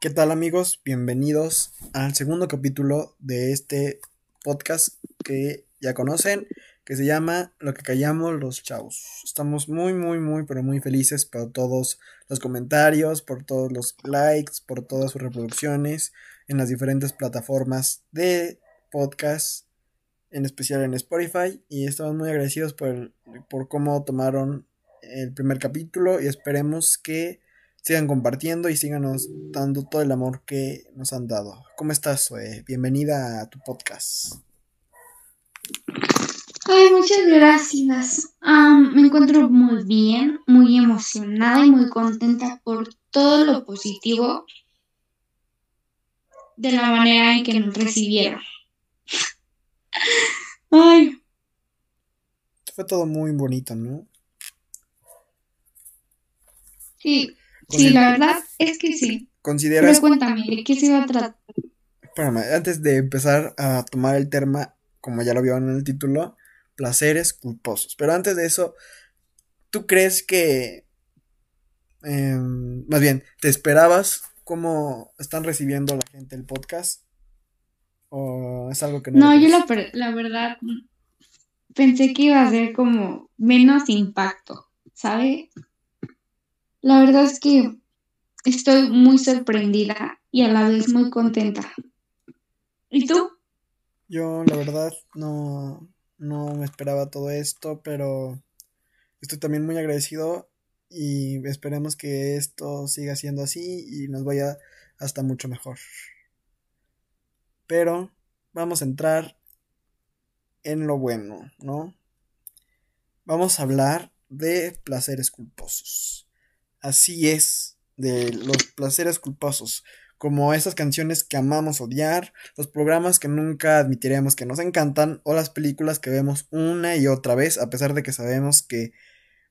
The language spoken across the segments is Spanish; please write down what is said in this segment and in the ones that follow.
¿Qué tal amigos? Bienvenidos al segundo capítulo de este podcast que ya conocen, que se llama Lo que callamos los chavos. Estamos muy, muy, muy, pero muy felices por todos los comentarios, por todos los likes, por todas sus reproducciones en las diferentes plataformas de podcast, en especial en Spotify. Y estamos muy agradecidos por, por cómo tomaron el primer capítulo y esperemos que sigan compartiendo y síganos dando todo el amor que nos han dado. ¿Cómo estás, Zoe? Bienvenida a tu podcast. Ay, muchas gracias. me encuentro muy bien, muy emocionada y muy contenta por todo lo positivo de la manera en que nos recibieron. Ay. Fue todo muy bonito, ¿no? Sí, Sí, la verdad es que sí. ¿Consideras... Pero cuéntame, ¿de qué se va a tratar? Espérame, antes de empezar a tomar el tema, como ya lo vio en el título, placeres culposos. Pero antes de eso, ¿tú crees que... Em, más bien, ¿te esperabas cómo están recibiendo la gente el podcast? ¿O es algo que no... No, yo la, la verdad pensé que iba a ser como menos impacto, ¿sabes? La verdad es que estoy muy sorprendida y a la vez muy contenta. ¿Y tú? Yo, la verdad, no, no me esperaba todo esto, pero estoy también muy agradecido y esperemos que esto siga siendo así y nos vaya hasta mucho mejor. Pero vamos a entrar en lo bueno, ¿no? Vamos a hablar de placeres culposos así es, de los placeres culposos, como esas canciones que amamos odiar, los programas que nunca admitiremos que nos encantan, o las películas que vemos una y otra vez, a pesar de que sabemos que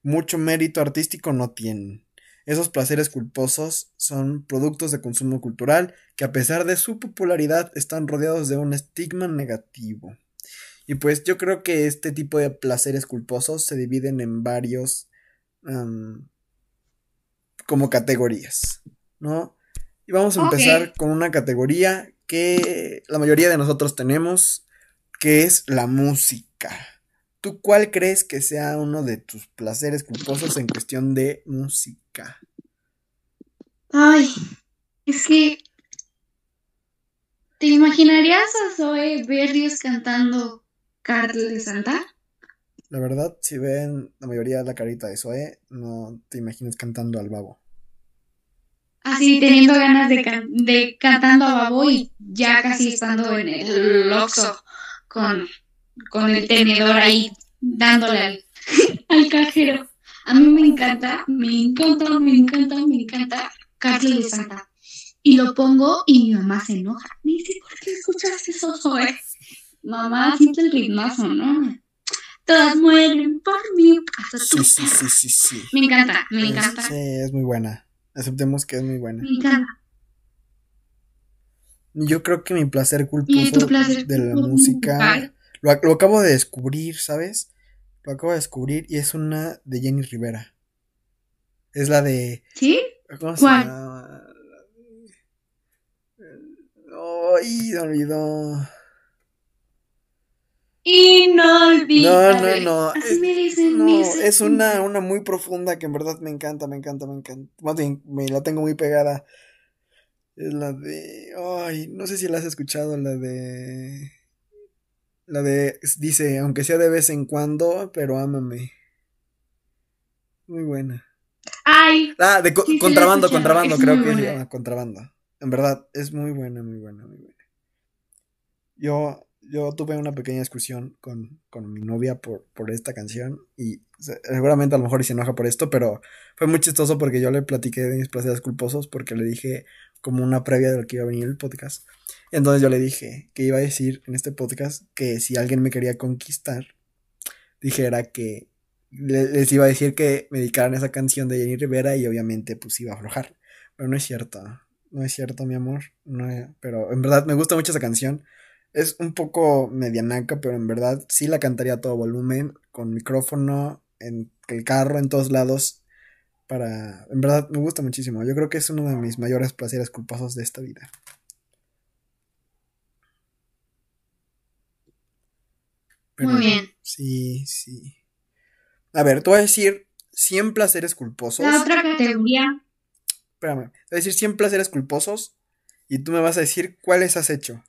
mucho mérito artístico no tienen. Esos placeres culposos son productos de consumo cultural que a pesar de su popularidad están rodeados de un estigma negativo. Y pues yo creo que este tipo de placeres culposos se dividen en varios como categorías, ¿no? Y vamos a empezar con una categoría que la mayoría de nosotros tenemos, que es la música. ¿Tú cuál crees que sea uno de tus placeres culposos en cuestión de música? Ay, es que ¿Te imaginarías a Zoe Berrios cantando Cartel de Santa? La verdad, si ven la mayoría de la carita de Zoe, no te imaginas cantando al babo. Así teniendo ganas de, de cantando a babo y ya casi estando en el loxo con, con el tenedor ahí dándole al, al cajero. A mí me encanta, me encanta, me encanta, me encanta Carlos de Santa. Y lo pongo y mi mamá se enoja. Me dice, ¿por qué escuchas eso, Zoe? Mamá, siente el ritmazo, ¿no? todas mueren por mí. sí, sí, sí, sí, sí. Me encanta, me encanta. Sí, es muy buena. Aceptemos que es muy buena. Me encanta. Yo creo que mi placer culposo de la música lo, acabo de descubrir, ¿sabes? Lo acabo de descubrir y es una de Jenny Rivera. Es la de. ¿Sí? ¿Cómo se llama? Ay, me olvidó. Inolvidable. No, no, no. Es, me dicen, no, es una, una muy profunda que en verdad me encanta, me encanta, me encanta. Más bien, me la tengo muy pegada. Es la de. Ay, no sé si la has escuchado, la de. La de. Dice, aunque sea de vez en cuando, pero ámame. Muy buena. Ay. Ah, de contrabando, contrabando, creo que se llama contrabando. En verdad, es muy buena, muy buena, muy buena. Yo yo tuve una pequeña discusión con, mi novia por, por esta canción y seguramente a lo mejor se enoja por esto, pero fue muy chistoso porque yo le platiqué de mis placeres culposos porque le dije como una previa de lo que iba a venir el podcast. Entonces yo le dije que iba a decir en este podcast que si alguien me quería conquistar, dijera que les iba a decir que me dedicaran esa canción de Jenny Rivera y obviamente pues iba a aflojar. Pero no es cierto, no es cierto mi amor, no, pero en verdad me gusta mucho esa canción es un poco medianaca, pero en verdad sí la cantaría a todo volumen, con micrófono, en el carro, en todos lados. para... En verdad, me gusta muchísimo. Yo creo que es uno de mis mayores placeres culposos de esta vida. Muy bien. Sí, sí. A ver, te voy a decir 100 placeres culposos. La otra categoría. Espérame, te voy a decir 100 placeres culposos y tú me vas a decir cuáles has hecho,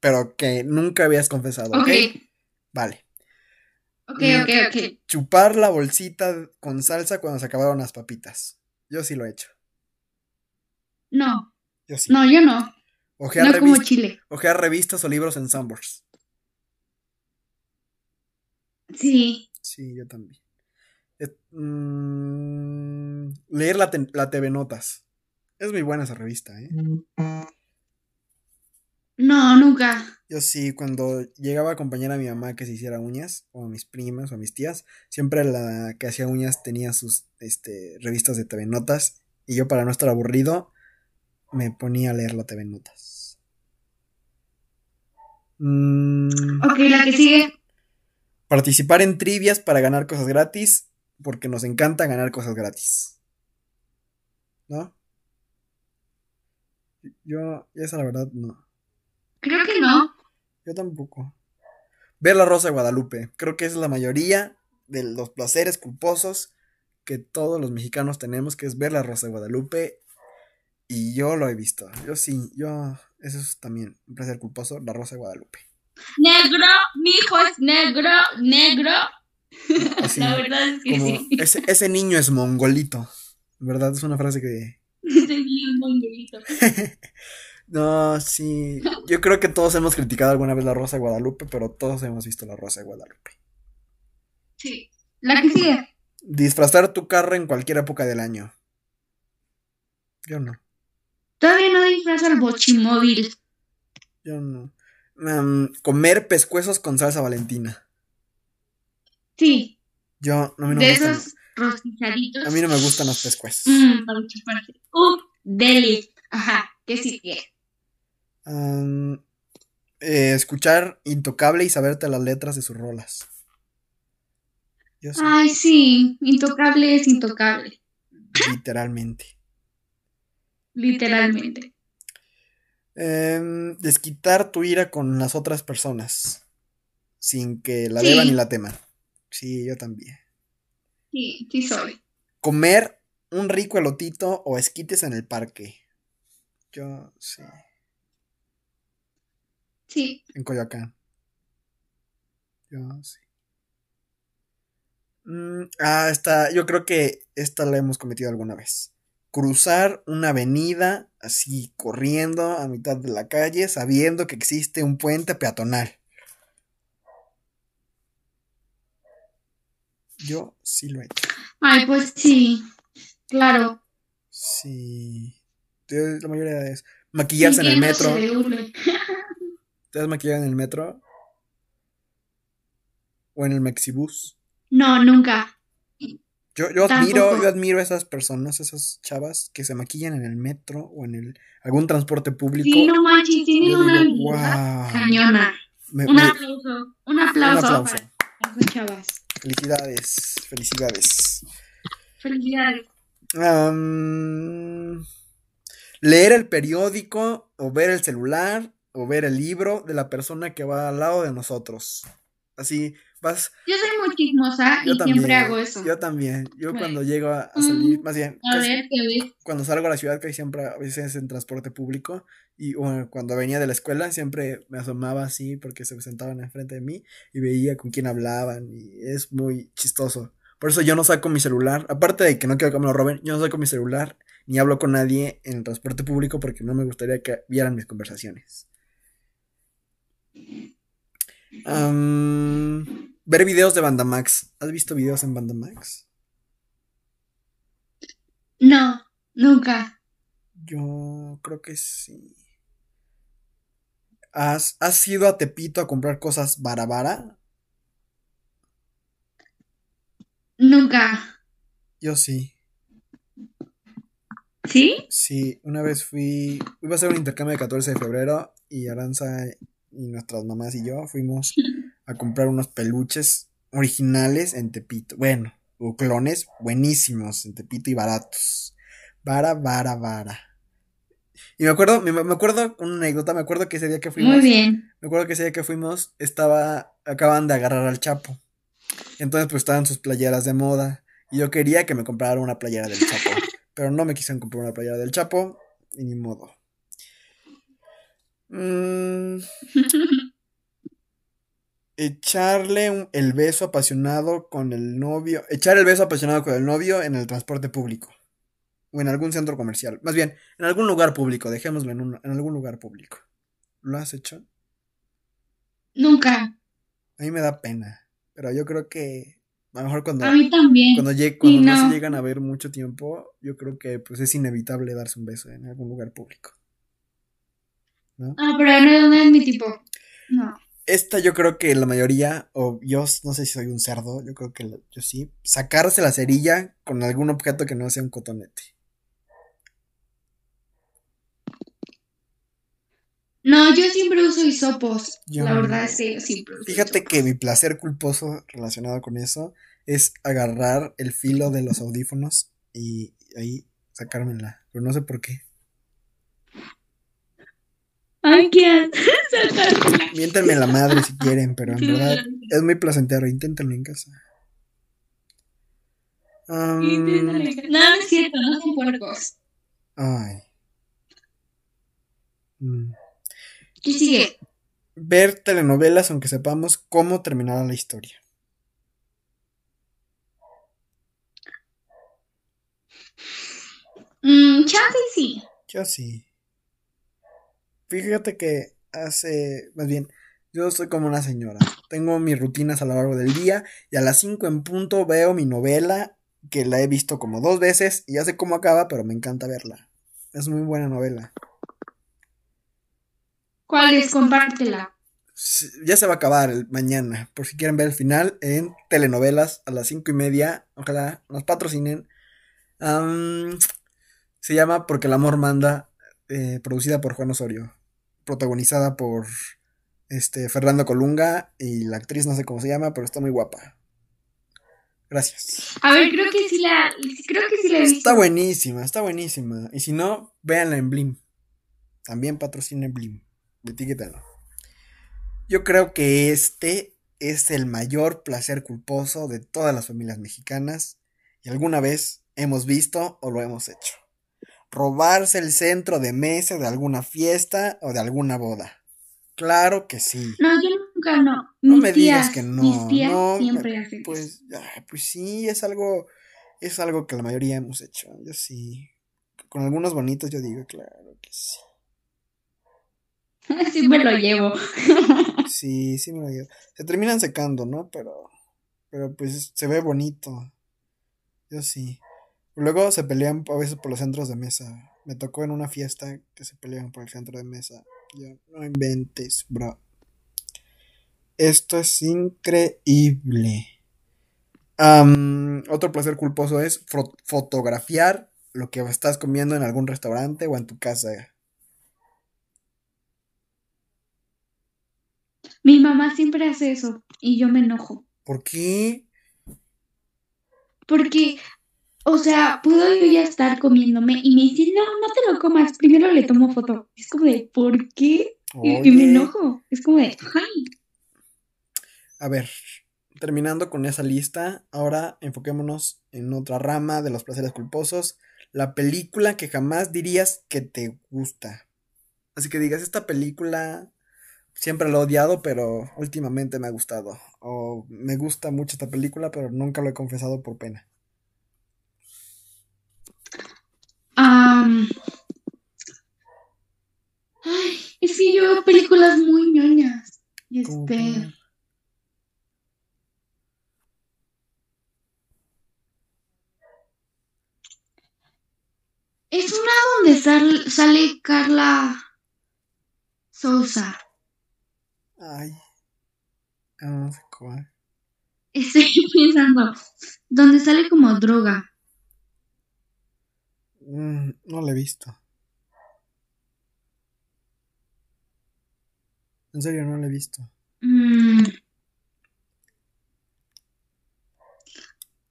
pero que nunca habías confesado, ¿ok? Vale. Ok, ok, ok. Chupar la bolsita con salsa cuando se acabaron las papitas. Yo sí lo he hecho. No. Yo sí. No, yo no. Ojear no como Chile. Ojear revistas o libros en Sambors. Sí. Sí, yo también. Mm, leer la, la, TV Notas. Es muy buena esa revista, ¿eh? No, nunca. Yo sí, cuando llegaba a acompañar a mi mamá que se hiciera uñas, o a mis primas, o a mis tías, siempre la que hacía uñas tenía sus este, revistas de TV Notas, y yo para no estar aburrido, me ponía a leer la TV Notas. Mm. Ok, la que sigue. Participar en trivias para ganar cosas gratis, porque nos encanta ganar cosas gratis. ¿No? Yo, esa la verdad, no. Creo que no. Yo tampoco. Ver la Rosa de Guadalupe. Creo que es la mayoría de los placeres culposos que todos los mexicanos tenemos, que es ver la Rosa de Guadalupe. Y yo lo he visto. Yo sí, yo. Eso es también un placer culposo, la Rosa de Guadalupe. Negro, mi hijo es negro, negro. la verdad es que sí. Ese, ese, niño es mongolito. ¿Verdad? Es una frase que. ese niño es mongolito. no, sí. Yo creo que todos hemos criticado alguna vez la Rosa de Guadalupe, pero todos hemos visto la Rosa de Guadalupe. Sí. La que sigue. Disfrazar tu carro en cualquier época del año. Yo no. Todavía no disfrazo el bochimóvil. Yo no. Comer pescuezos con salsa valentina. Sí. Yo, no, a mí no de me esos rostizaditos. A mí no me gustan los pescuezos. Mmm, para. Uh, deli. Ajá, ¿qué sigue? Um, eh, escuchar Intocable y saberte las letras de sus rolas. Ay, sí, Intocable es intocable. Literalmente. Literalmente. Em, desquitar tu ira con las otras personas. Sin que la deban ni la teman. Sí, yo también. Sí, sí soy. Comer un rico elotito o esquites en el parque. Yo sí. Sí. En Coyoacán. Yo sí. Mm, ah, esta, yo creo que esta la hemos cometido alguna vez cruzar una avenida así corriendo a mitad de la calle sabiendo que existe un puente peatonal. Yo sí lo he hecho. Ay, pues sí, claro. Sí. La mayoría de es maquillarse en el metro. ¿Te has maquillado en el metro? ¿O en el Mexibus? No, nunca. Yo, yo admiro, yo admiro a esas personas, esas chavas que se maquillan en el metro o en el algún transporte público. Sí, no manches, tienen una cañona. un, aplauso, un aplauso, un aplauso. Para esas chavas. Felicidades, felicidades. Felicidades. leer el periódico o ver el celular o ver el libro de la persona que va al lado de nosotros. Así, yo soy muy chismosa y siempre hago eso. Yo también. Yo cuando llego a, salir, mm, más bien, a ver, ¿qué cuando salgo a la ciudad, que siempre a veces en transporte público, y cuando venía de la escuela, siempre me asomaba así porque se sentaban enfrente de mí y veía con quién hablaban, y es muy chistoso. Por eso yo no saco mi celular, aparte de que no quiero que me lo roben, yo no saco mi celular ni hablo con nadie en el transporte público porque no me gustaría que vieran mis conversaciones. Ver videos de Bandamax. ¿Has visto videos en Bandamax? No, nunca. Yo creo que sí. ¿Has, ¿Has ido a Tepito a comprar cosas barabara? Nunca. Yo sí. ¿Sí? Sí, una vez fui. Iba a hacer un intercambio de 14 de febrero y Aranza y nuestras mamás y yo fuimos a comprar unos peluches originales en Tepito. Bueno, o clones buenísimos en Tepito y baratos. Vara, vara, vara. Y me acuerdo, me, acuerdo una anécdota, me acuerdo que ese día que fuimos. Muy bien. Me acuerdo que ese día que fuimos, estaba, acaban de agarrar al Chapo. Entonces, pues estaban sus playeras de moda. Y yo quería que me comprara una playera del Chapo. pero no me quisieron comprar una playera del Chapo. Y ni modo. Mm. echarle el beso apasionado con el novio. Echar el beso apasionado con el novio en el transporte público. O en algún centro comercial. Más bien, en algún lugar público. Dejémoslo en, en algún lugar público. ¿Lo has hecho? Nunca. A mí me da pena. Pero yo creo que a lo mejor cuando, a mí también. cuando, cuando no. se llegan a ver mucho tiempo, yo creo que pues es inevitable darse un beso en algún lugar público. ¿No? Ah, pero no, es mi tipo. No. Esta yo creo que la mayoría, o yo no sé si soy un cerdo, yo creo que yo sí, sacarse la cerilla con algún objeto que no sea un cotonete. No, yo siempre uso hisopos. la verdad, sí, siempre Fíjate que mi placer culposo relacionado con eso es agarrar el filo de los audífonos y ahí sacármela. Pero no sé por qué. ¿Qué? Miéntenme la madre si quieren, pero en verdad es muy placentero. Inténtenlo en casa. No, no es cierto, no son puercos. Ay. Mm. ¿Qué sigue? Ver telenovelas aunque sepamos cómo terminará la historia. Mm, chance sí. Yo sí. Fíjate que hace, más bien, yo soy como una señora. Tengo mis rutinas a lo largo del día y a las 5 en punto veo mi novela que la he visto como dos veces y ya sé cómo acaba, pero me encanta verla. Es muy buena novela. ¿Cuál es? Compártela. Ya se va a acabar el mañana. Por si quieren ver el final en telenovelas a las cinco y media. Ojalá nos patrocinen. se llama Porque el amor manda. Eh, producida por Juan Osorio. Protagonizada por este Fernando Colunga. Y la actriz no sé cómo se llama, pero está muy guapa. Gracias. A ver, creo que sí la, creo que sí la he visto. Está buenísima, está buenísima. Y si no, véanla en Blim. También patrocinen Blim. Etiquétalo. Yo creo que este es el mayor placer culposo de todas las familias mexicanas y alguna vez hemos visto o lo hemos hecho. Robarse el centro de mesa de alguna fiesta o de alguna boda. Claro que sí. No, yo nunca no. no me digas que no. Mis tías siempre hacen pues, pues sí, es algo, es algo que la mayoría hemos hecho. Yo sí. Con algunos bonitos yo digo, claro que sí. sí me lo llevo. sí, sí me lo llevo. Se terminan secando, ¿no? Pero, pero pues se ve bonito. Yo sí. Luego se pelean a veces por los centros de mesa. Me tocó en una fiesta que se pelean por el centro de mesa. Yo, no inventes, bro. Esto es increíble. otro placer culposo es fotografiar lo que estás comiendo en algún restaurante o en tu casa. Mi mamá siempre hace eso y yo me enojo. ¿Por qué? Porque, o sea, puedo yo ya estar comiéndome y me dice, no, no te lo comas, primero le tomo foto. Es como de, ¿por qué? Y, me enojo. Es como de, ay. A ver, terminando con esa lista, ahora enfoquémonos en otra rama de los placeres culposos. La película que jamás dirías que te gusta. Así que digas, esta película siempre lo he odiado, pero últimamente me ha gustado. O me gusta mucho esta película, pero nunca lo he confesado por pena. Ay, es que yo veo películas muy ñoñas. Este. Es una donde sale Carla Sousa. Ay. No sé cuál. Estoy pensando. Donde sale como droga. Mm, no la he visto. En serio, no la he visto. Mm.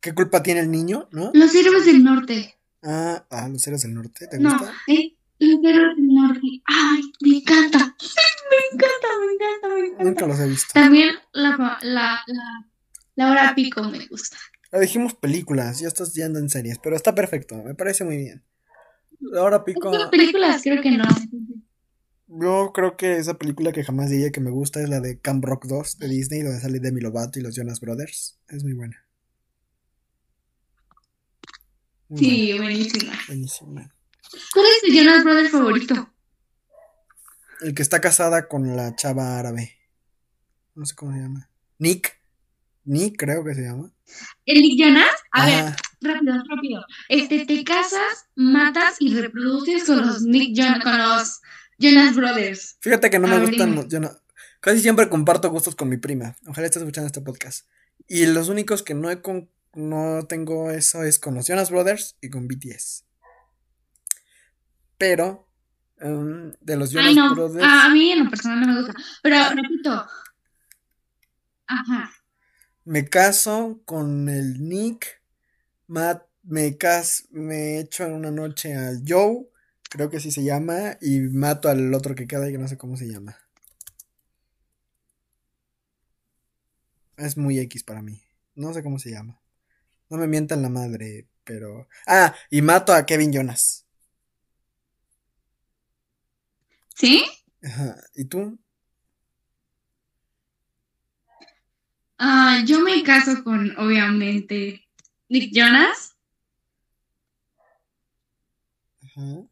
¿Qué culpa tiene el niño, no? Los héroes del norte. Ah, ah los héroes del norte, ¿te No, gusta? eh, los héroes del norte. Ay, me encanta. Me encanta, me encanta, me encanta. Nunca los he visto. También la, la, la, la hora pico me gusta. Ah, dijimos películas, ya estás yendo en series, pero está perfecto, me parece muy bien. Ahora pico. Las películas creo que no. Yo creo que esa película que jamás diría que me gusta es la de Camp Rock 2 de Disney, donde sale Demi Lovato y los Jonas Brothers. Es muy buena. Muy Sí, buenísima. buenísima. ¿Cuál es tu Jonas Brothers favorito? El que está casada con la chava árabe. No sé cómo se llama. Nick. Nick, creo que se llama. ¿El Nick Jonas? A ver, rápido, rápido. Este, te casas, matas y reproduces con los Nick Jonas, con los Jonas Brothers. Fíjate que no me A gustan los. No, casi siempre comparto gustos con mi prima. Ojalá estés escuchando este podcast. Y los únicos que no he con- no tengo eso es con los Jonas Brothers y con BTS. Pero em, de los Jonas Ay, no. Brothers. A, a mí en lo personal no me gusta. Pero, repito. Ajá. Me caso con el Nick. Matt, me cas me echo en una noche al Joe. Creo que así se llama. Y mato al otro que queda y que no sé cómo se llama. Es muy X para mí. No sé cómo se llama. No me mientan la madre, pero. Ah, y mato a Kevin Jonas. ¿Sí? Ajá. ¿Y tú? Ah, yo me caso con, obviamente, Nick Jonas. Ajá.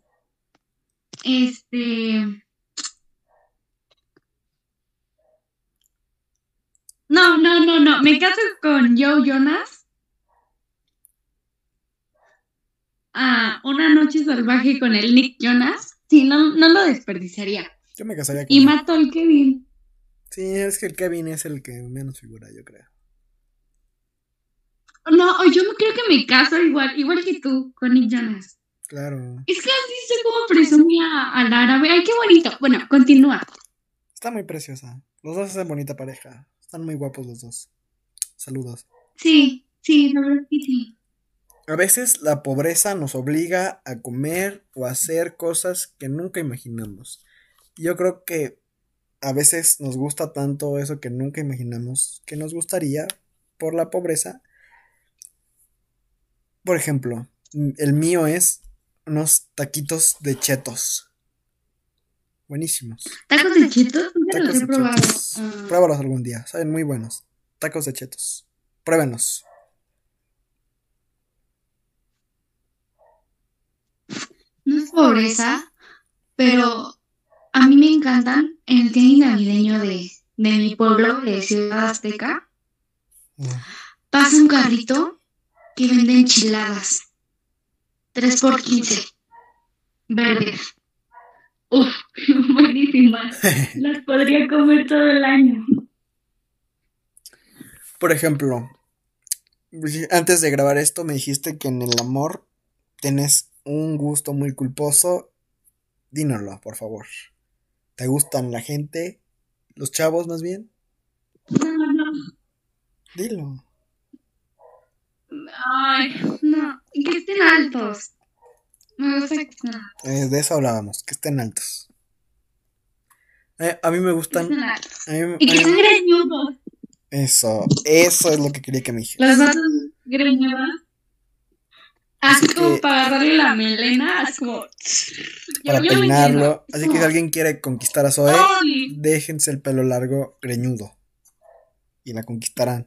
Este. No, no, no, no. Me caso con Joe Jonas. Ah, una noche salvaje con el Nick Jonas. Sí, no, no lo desperdiciaría. Yo me casaría con Y él. mato al Kevin. Sí, es que el Kevin es el que menos figura, yo creo. No, yo creo que me caso igual, igual que tú, con Nick Jonas. Claro. Es que así sé cómo presumía al árabe. Ay, qué bonito. Bueno, continúa. Está muy preciosa. Los dos hacen bonita pareja. Están muy guapos los dos. Saludos. Sí, sí, la verdad que sí. A veces la pobreza nos obliga a comer o a hacer cosas que nunca imaginamos. Yo creo que a veces nos gusta tanto eso que nunca imaginamos que nos gustaría por la pobreza. Por ejemplo, el mío es unos taquitos de chetos. Buenísimos. ¿Tacos de chetos? Nunca los he de probado. chetos. Ah. Pruébalos algún día. Saben muy buenos. Tacos de chetos. Pruébenos. No es pobreza, pero a mí me encantan el tianguis navideño de, de mi pueblo, de Ciudad Azteca. Pasa un carrito que vende enchiladas. 3 por 15. Verdes. Uf, buenísimas. Las podría comer todo el año. Por ejemplo, antes de grabar esto me dijiste que en el amor tienes un gusto muy culposo. Dínoslo, por favor. ¿Te gustan la gente? ¿Los chavos más bien? No, no. Dilo. Ay, no. Que estén altos. Me gusta que estén altos. Eh, de eso hablábamos, que estén altos. Eh, a mí me Que gustan. estén altos. a mí- Y que sean greñudos. eso, eso es lo que quería que me dijeras. Los greñudos. Así Así como que- para agarrarle la melena, así como. Para Yo- yo me peinarlo. Así que si alguien quiere conquistar a Zoe, Ay, déjense el pelo largo, greñudo. Y la conquistarán.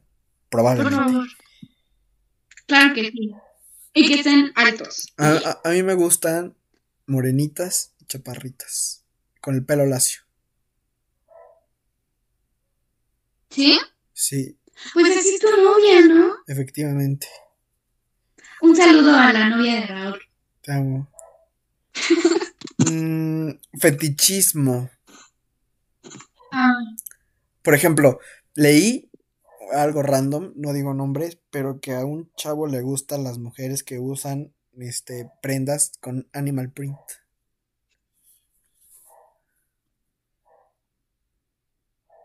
por Probablemente. favor. Claro que sí. Y que estén altos. A, a- a mí me gustan morenitas y chaparritas. Con el pelo lacio. ¿Sí? Sí, Pues así es tu novia, ¿no? efectivamente. Un saludo a la novia de Raúl. Te amo. Mm, fetichismo. Ah, Por ejemplo, leí algo random, no digo nombres, pero que a un chavo le gustan las mujeres que usan este prendas con animal print.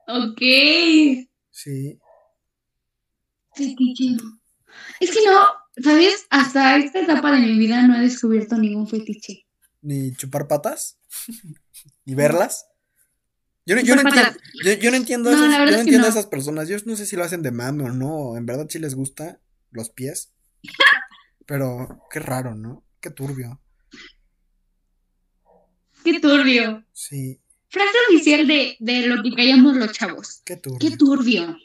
ok. Sí. Fetichismo. Es que no, ¿sabes? Hasta esta etapa de mi vida no he descubierto ningún fetiche. ¿Ni chupar patas? ¿Ni verlas? Yo no, yo no entiendo, yo, no entiendo, yo no entiendo a esas personas. Yo no sé si lo hacen de mame o no. En verdad sí les gusta los pies. Pero qué raro, ¿no? Qué turbio. Qué turbio. Sí. Frase oficial de, de lo que callamos los chavos. Qué turbio. Qué turbio.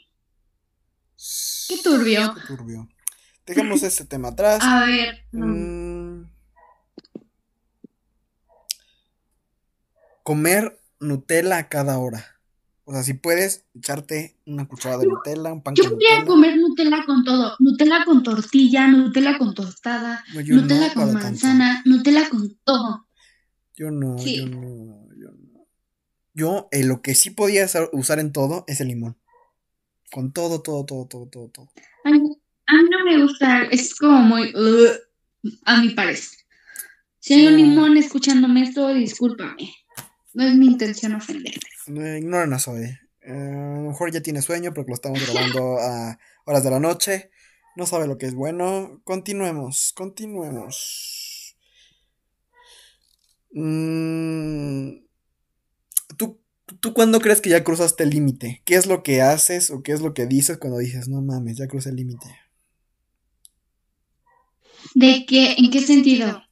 Qué turbio. Qué turbio. Dejemos este tema atrás. A ver. Mm. Comer Nutella a cada hora. O sea, si puedes echarte una cucharada de Nutella, un pan Yo podría comer Nutella con todo. Nutella con tortilla, Nutella con tostada, Nutella con manzana, Nutella con todo. Yo no, yo no, yo no. Yo eh, lo que sí podía usar en todo es el limón. Con todo, todo, todo, todo, todo, todo. No me gusta, es como muy... a mi parecer. Si hay un limón escuchándome esto, discúlpame. No es mi intención ofenderte. ignoran a Zoe. a lo mejor ya tiene sueño porque lo estamos grabando a horas de la noche. No sabe lo que es bueno. Continuemos, continuemos. Mm, ¿tú, ¿Tú cuándo crees que ya cruzaste el límite? ¿Qué es lo que haces o qué es lo que dices cuando dices, no mames, ya crucé el límite? ¿De qué? ¿En qué sentido?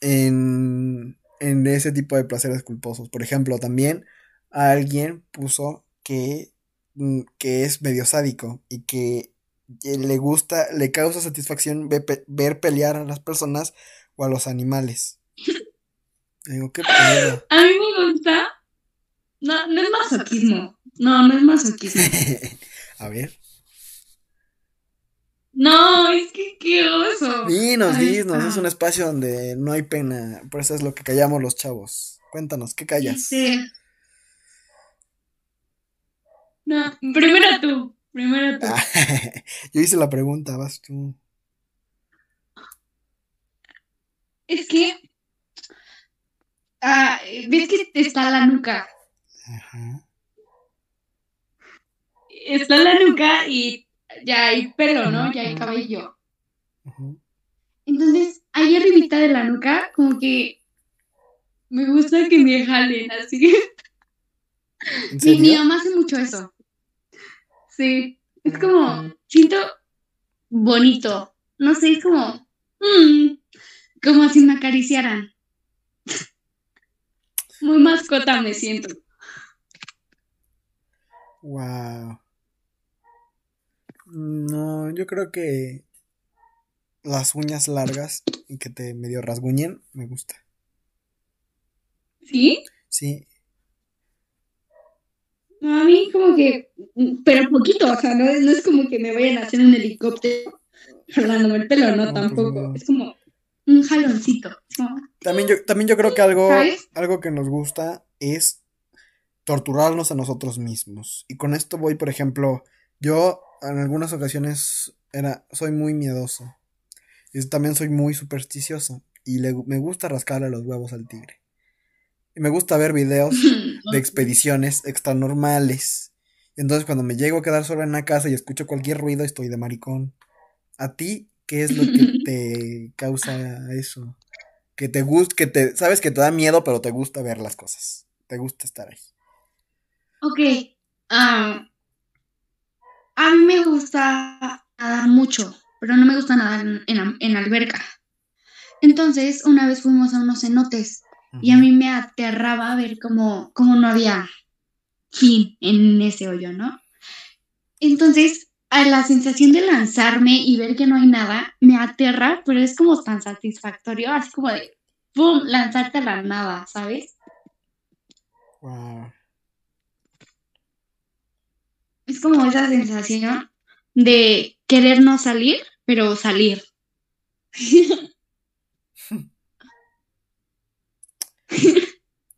En en ese tipo de placeres culposos. Por ejemplo, también alguien puso que, mm, que es medio sádico y que le gusta, le causa satisfacción ver, pelear a las personas o a los animales. Digo, ¿qué pedo? A mí me gusta. No, no es masoquismo. No, no es masoquismo. a ver. No, es que qué oso. Dinos, dinos, es un espacio donde no hay pena. Por eso es lo que callamos los chavos. Cuéntanos, ¿qué callas? Sí. No, primero tú, primero tú. yo hice la pregunta, vas tú. Es que. Ah, ¿Ves que está la nuca? Ajá. Está la nuca y ya hay pelo, ¿no? Ya hay cabello. Entonces, ahí arribita de la nuca, como que me gusta que me jalen así. ¿En Mi, mamá hace mucho eso. Sí, es como, siento bonito. No sé, es como, mm, como si me acariciaran. Muy mascota me siento. Wow. No, yo creo que las uñas largas y que te medio rasguñen me gusta. ¿Sí? Sí. a mí como que, pero poquito, o sea, no, es como que me vayan a hacer un helicóptero jalándome el pelo, no, pues tampoco. Es como un jaloncito. También yo, también yo creo que algo, algo que nos gusta es torturarnos a nosotros mismos. Y con esto voy, por ejemplo, yo en algunas ocasiones era, soy muy miedoso. Y también soy muy supersticioso. Y le, me gusta rascarle los huevos al tigre. Y me gusta ver videos de expediciones extranormales. Y entonces cuando me llego a quedar solo en la casa y escucho cualquier ruido, estoy de maricón. ¿A ti qué es lo que te causa eso? Que te gusta, que te, sabes que te da miedo, pero te gusta ver las cosas. Te gusta estar ahí. Ok. Ah... A mí me gusta nadar mucho, pero no me gusta nadar en, en, alberca. Entonces, una vez fuimos a unos cenotes y a mí me aterraba ver cómo, cómo no había fin en ese hoyo, ¿no? Entonces, a la sensación de lanzarme y ver que no hay nada, me aterra, pero es como tan satisfactorio, así como de, ¡pum!, lanzarte a la nada, ¿sabes? Wow. Es como esa sensación de querer no salir, pero salir.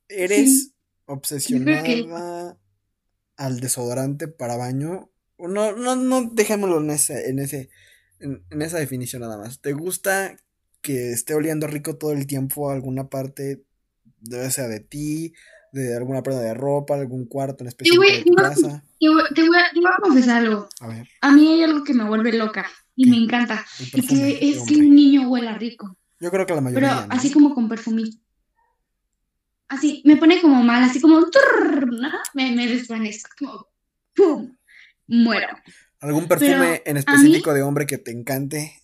¿Eres obsesionada al desodorante para baño? No, no, no dejémoslo en ese, en ese, en, esa definición nada más. ¿Te gusta que esté oliendo rico todo el tiempo a alguna parte, debe ser de ti, de alguna prenda de ropa, algún cuarto en específico de tu casa? Te voy, a, confesar algo. A ver. A mí hay algo que me vuelve loca. Y me encanta. Y que es que un niño huela rico. Yo creo que la mayoría. Pero así como con perfumito. Así, me pone como mal, así como. Me, me desvanezco. Como. ¡Pum! Muero. ¿Algún perfume en específico de hombre que te encante?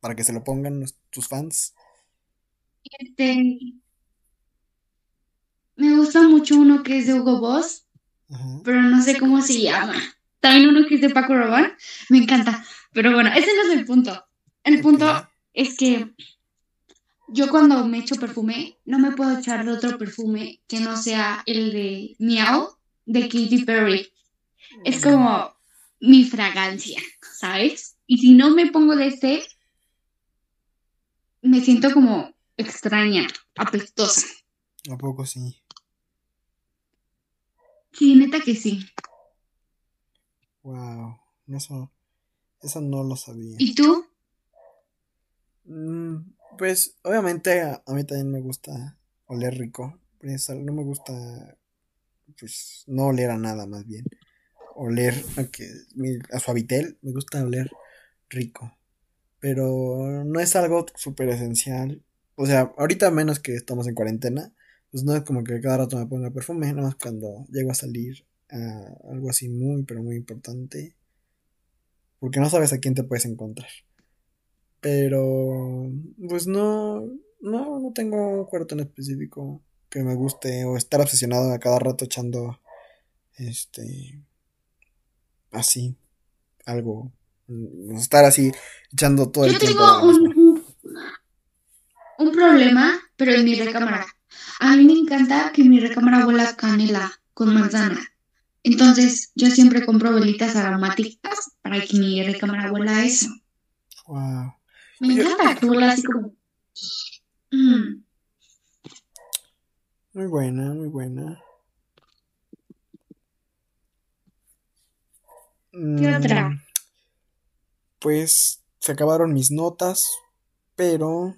Para que se lo pongan tus fans. Este. Me gusta mucho uno que es de Hugo Boss. Pero no sé cómo se llama. También uno que es de Paco Rabanne. Me encanta. Pero bueno, ese no es el punto. El punto es que yo cuando me echo perfume, no me puedo echar de otro perfume que no sea el de Miau de Katy Perry. Es como mi fragancia, ¿sabes? Y si no me pongo de este, me siento como extraña, apestosa. ¿A poco sí? Sí, neta que sí. Wow, eso, eso no lo sabía. ¿Y tú? Mm, pues obviamente a, mí también me gusta oler rico. Pues, no me gusta, pues, no oler a nada más bien. Oler a, que, a suavitel, me gusta oler rico. Pero no es algo súper esencial. O sea, ahorita menos que estamos en cuarentena, pues no es como que cada rato me ponga perfume, nada más cuando llego a salir a algo así muy, pero muy importante. Porque no sabes a quién te puedes encontrar. Pero, pues no, no, no tengo un cuarto en específico que me guste o estar obsesionado a cada rato echando, este, así, algo, mm, estar así echando todo el tiempo. Yo tengo un, un problema, pero en mi recámara. A mí me encanta que mi recámara huela canela con manzana. Entonces, yo siempre compro velitas aromáticas para que mi recámara huela eso. Wow. Me encanta que así como. Mm. Muy buena, muy buena. ¿Qué mm, otra? Pues se acabaron mis notas, pero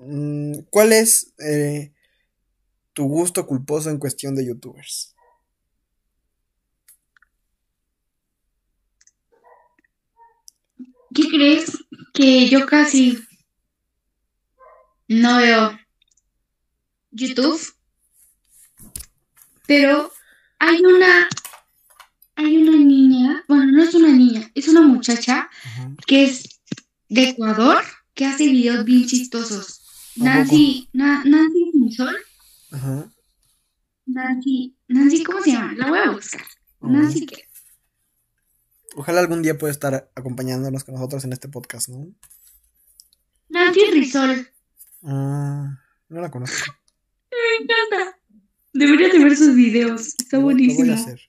mm, ¿cuál es eh, tu gusto culposo en cuestión de youtubers? ¿Qué crees? Que yo casi no veo YouTube, pero hay una hay una niña, bueno, no es una niña, es una muchacha que es de Ecuador que hace videos bien chistosos. Nancy, Nancy Sol. Ajá. Nancy, Nancy, ¿cómo se llama? La voy a buscar. Nancy, ¿qué? Ojalá algún día pueda estar acompañándonos con nosotros en este podcast, ¿no? Nancy Rizol. Ah, no la conozco. Me encanta. Deberías de ver sus videos. Está buenísimo. Lo voy a hacer.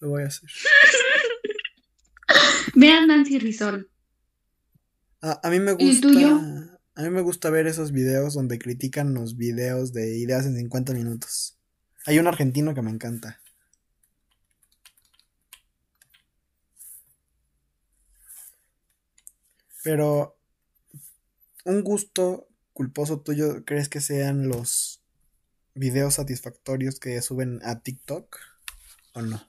Lo voy a hacer. Vean Nancy Rizol. Ah, a mí me gusta. ¿Y tuyo? A mí me gusta ver esos videos donde critican los videos de ideas en 50 minutos. Hay un argentino que me encanta. Pero, ¿un gusto culposo tuyo crees que sean los videos satisfactorios que suben a TikTok o no?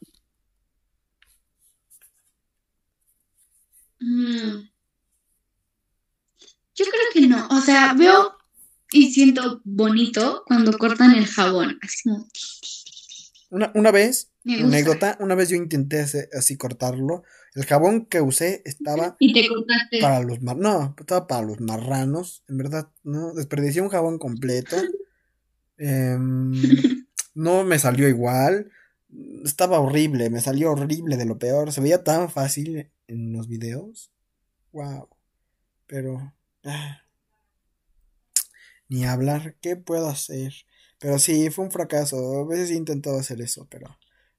Mm. Yo creo que no. O sea, veo y siento bonito cuando cortan el jabón. Así como. Una, una vez, anécdota, una vez yo intenté así cortarlo el jabón que usé estaba y te cortaste. para los mar no, estaba para los marranos, en verdad, no, desperdicié un jabón completo. Em, no me salió igual. Estaba horrible, me salió horrible de lo peor. Se veía tan fácil en los videos. Wow. Pero ni hablar, ¿qué puedo hacer? Pero sí, fue un fracaso. A veces he intentado hacer eso, pero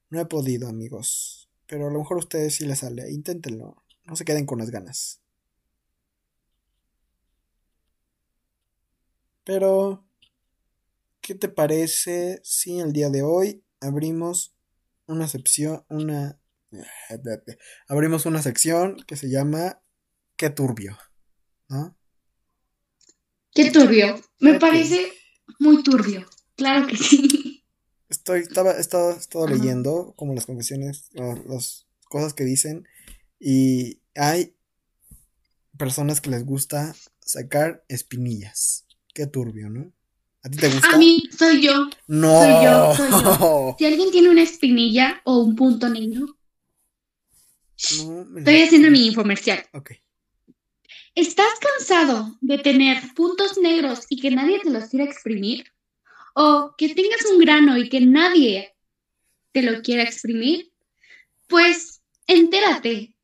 no he podido, amigos. Pero a lo mejor a ustedes sí les sale. Inténtenlo. No se queden con las ganas. Pero, ¿qué te parece si el día de hoy abrimos una sección, una... Abrimos una sección que se llama ¿Qué turbio? ¿No? ¿Qué turbio? Me parece muy turbio. Claro que sí. Estoy, estaba, estado, estado leyendo como las confesiones, las cosas que dicen y hay personas que les gusta sacar espinillas. Qué turbio, ¿no? ¿A ti te gusta? A mí, soy yo. No. Soy yo, soy yo. Si alguien tiene una espinilla o un punto negro, estoy haciendo mi infomercial. Ok. ¿Estás cansado de tener puntos negros y que nadie te los quiera exprimir? ¿O que tengas un grano y que nadie te lo quiera exprimir? Pues entérate.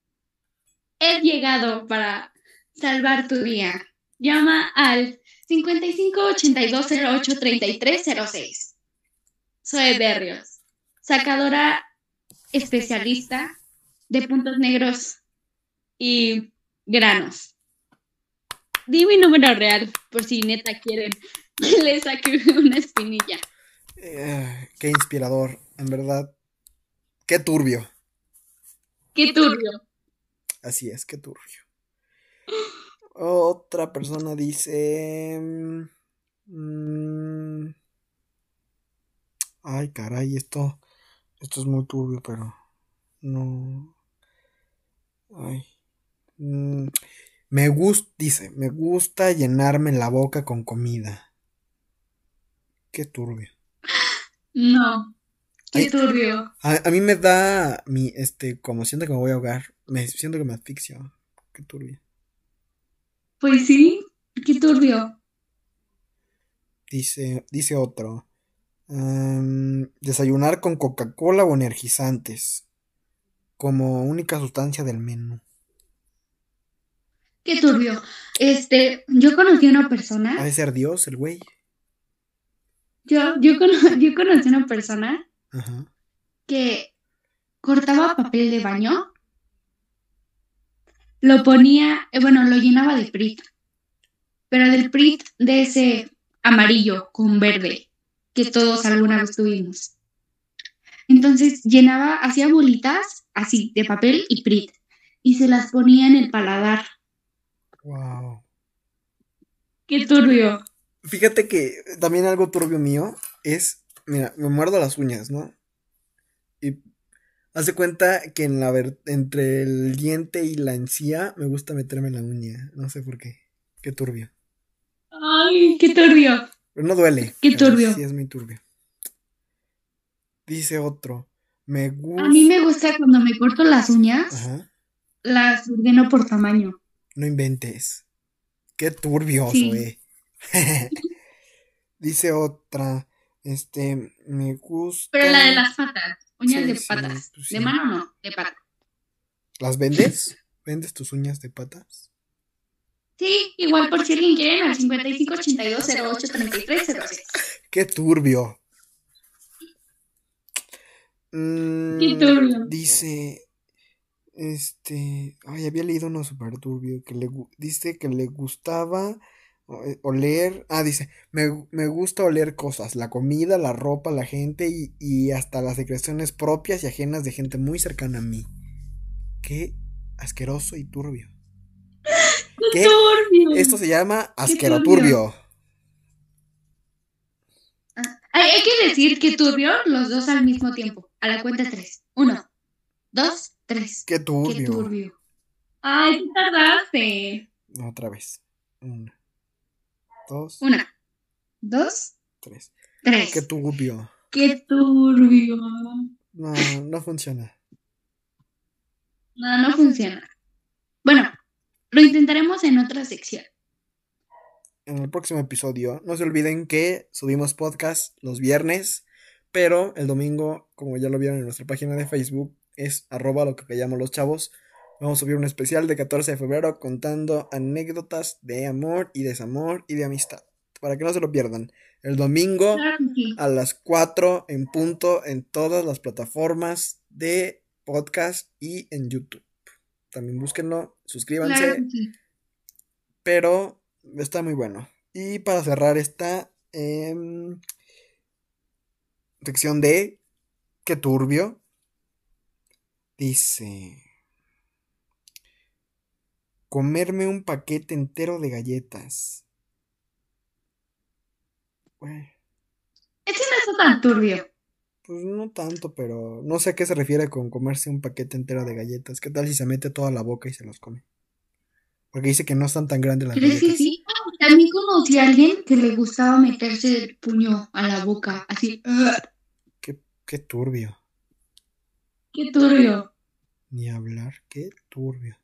He llegado para salvar tu día. Llama al 5582083306. Soy Berrios, sacadora especialista de puntos negros y granos. Di mi número real, por si neta quieren que le saque una espinilla. Eh, qué inspirador, en verdad. Qué turbio. Qué turbio. Así es, qué turbio. Otra persona dice... Mm, ay, caray, esto... Esto es muy turbio, pero... No... Ay. Mm, me gusta, dice, me gusta llenarme la boca con comida. Qué turbio. No. Qué turbio. A, mí me da mi, este, como siento que me voy a ahogar. Me siento que me asfixio. Qué turbio. Pues sí, qué turbio. Dice, dice otro. desayunar con Coca-Cola o energizantes. Como única sustancia del menú. Qué turbio. Este, yo conocí a una persona. Ha de ser Dios, el güey. Yo, yo, yo conocí a una persona que cortaba papel de baño, lo ponía, eh, bueno, lo llenaba de Prit, pero del Prit de ese amarillo con verde que todos alguna vez tuvimos. Entonces llenaba, hacía bolitas así de papel y Prit y se las ponía en el paladar Wow. Qué turbio. Fíjate que también algo turbio mío es, mira, me muerdo las uñas, ¿no? Y hace cuenta que en la entre el diente y la encía me gusta meterme la uña, no sé por qué. Qué turbio. Ay, qué turbio. Pero no duele. Qué turbio. Sí, es muy turbio. Dice otro. Me gusta. A mí me gusta cuando me corto las uñas, las ordeno por tamaño. No inventes. Qué turbio, Dice otra. Este, me gusta. Pero la de las patas, uñas de patas. Pues de mano no, de patas. ¿Las vendes? ¿Vendes tus uñas de patas? Sí, igual por si alguien quiere al 5582083306. Qué turbio. Qué turbio. Mm, dice, este, ay, había leído uno super turbio que le dice que le gustaba eh, oler, ah, dice, me, gusta oler cosas, la comida, la ropa, la gente y, hasta las secreciones propias y ajenas de gente muy cercana a mí. Qué asqueroso y turbio. ¿Qué? turbio. Esto se llama asqueroturbio. Ah, hay que decir que turbio los dos al mismo tiempo. A la cuenta tres. Uno, dos, Tres. Qué turbio. Qué turbio. Ay, ¿qué tardaste? Otra vez. Una. Dos. Una. Dos. Tres. Tres. Qué turbio. Qué turbio. No, no funciona. No, no funciona. Bueno, lo intentaremos en otra sección. En el próximo episodio, no se olviden que subimos podcast los viernes, pero el domingo, como ya lo vieron en nuestra página de Facebook, es arroba lo que callamos los chavos. Vamos a subir un especial de 14 de febrero contando anécdotas de amor y desamor y de amistad. Para que no se lo pierdan. El domingo a las 4 en punto en todas las plataformas de podcast y en YouTube. También búsquenlo, suscríbanse. Pero está muy bueno. Y para cerrar esta em, sección de Qué turbio. Dice, comerme un paquete entero de galletas. Ese no está tan turbio. Pues no tanto, pero no sé a qué se refiere con comerse un paquete entero de galletas. ¿Qué tal si se mete toda la boca y se los come? Porque dice que no están tan grandes las ¿Crees galletas. que sí? También conocí a alguien que le gustaba meterse el puño a la boca, así. Qué, qué turbio. ¡Qué turbio! Ni hablar, qué turbio.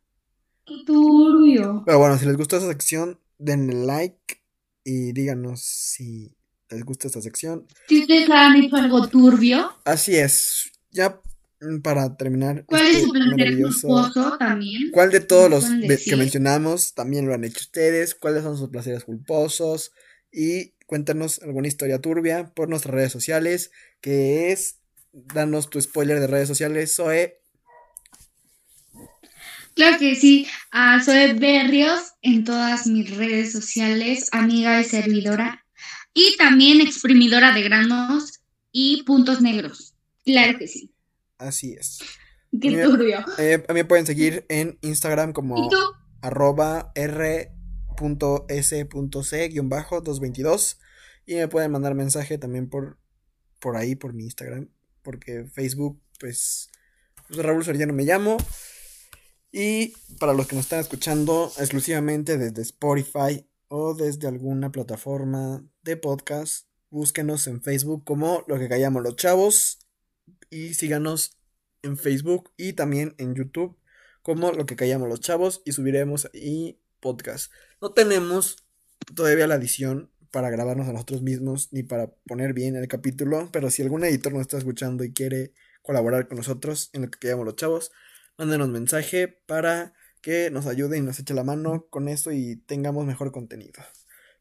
¡Qué turbio! Pero bueno, si les gustó esa sección, denle like y díganos si les gusta esta sección. Si ustedes han hecho algo turbio, Así es. Ya mm, para terminar. ¿cuál es este su placer maravilloso- culposo también? ¿Cuál de todos ¿Nos los que mencionamos también lo han hecho ustedes? ¿Cuáles son sus placeres culposos? Y cuéntanos alguna historia turbia por nuestras redes sociales, que es, danos tu spoiler de redes sociales, Zoe. Claro que sí, ah, soy Berrios en todas mis redes sociales, amiga y servidora, y también exprimidora de granos y puntos negros. Claro que sí. Así es. Qué turbio. Eh, a mí me pueden seguir en Instagram como arroba r.s.c-222 y me pueden mandar mensaje también por, por ahí, por mi Instagram, porque Facebook, pues, pues, Raúl Soriano me llamo. Y para los que nos están escuchando exclusivamente desde Spotify o desde alguna plataforma de podcast, búsquenos en Facebook como lo que callamos los chavos y síganos en Facebook y también en YouTube como lo que callamos los chavos y subiremos ahí podcast. No tenemos todavía la edición para grabarnos a nosotros mismos ni para poner bien el capítulo, pero si algún editor nos está escuchando y quiere colaborar con nosotros en lo que callamos los chavos, mándenos mensaje para que nos ayude y nos eche la mano con eso y tengamos mejor contenido.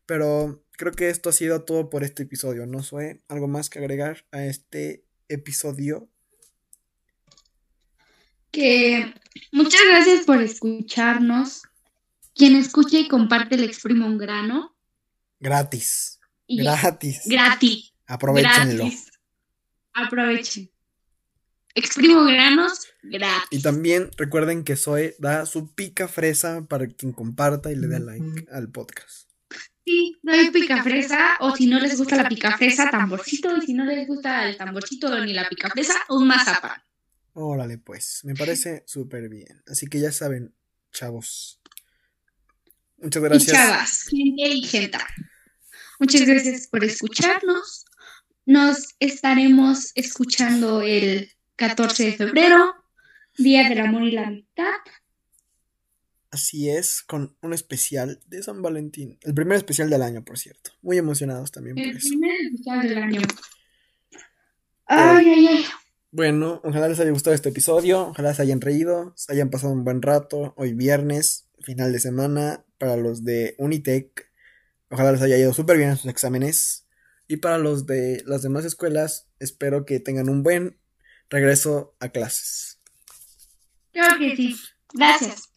Pero creo que esto ha sido todo por este episodio, ¿no, Sue? ¿Algo más que agregar a este episodio? Que muchas gracias por escucharnos. Quien escuche y comparte le exprime un grano. Gratis. Y Gratis. gratis. Aprovechenlo. Gratis. Aprovechen. Exprimo granos gratis. Y también recuerden que Zoe da su pica fresa para quien comparta y le dé like al podcast. Sí, doy picafresa, o si no les gusta la picafresa, tamborcito, y si no les gusta el tamborcito ni la picafresa, un mazapán. Órale, pues, me parece súper bien. Así que ya saben, chavos. Muchas Y gracias. chavas, gente y gente. Muchas gracias por escucharnos. Nos estaremos escuchando el 14 de febrero, Día del Amor y la Amistad. Así es, con un especial de San Valentín. El primer especial del año, por cierto. Muy emocionados también por El eso. primer especial del año. Ay, ay, ay. Bueno, ojalá les haya gustado este episodio, ojalá se hayan reído, se hayan pasado un buen rato, hoy viernes, final de semana, para los de Unitec, ojalá les haya ido súper bien en sus exámenes, y para los de las demás escuelas, espero que tengan un buen regreso a clases. Claro que sí. Gracias.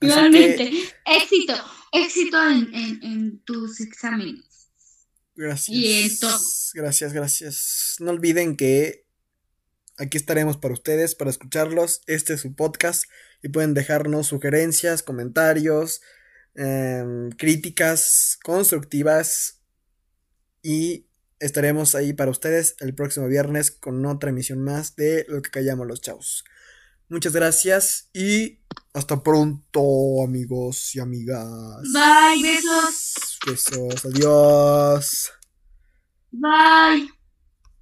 Igualmente. Éxito. Éxito en, en, en tus exámenes. Gracias. Y en todo. Gracias, gracias. No olviden que aquí estaremos para ustedes, para escucharlos. Este es su podcast y pueden dejarnos sugerencias, comentarios, em, críticas constructivas y estaremos ahí para ustedes el próximo viernes con otra emisión más de Lo que callamos los chavos. Muchas gracias y hasta pronto, amigos y amigas. Bye, besos. Besos, adiós. Bye.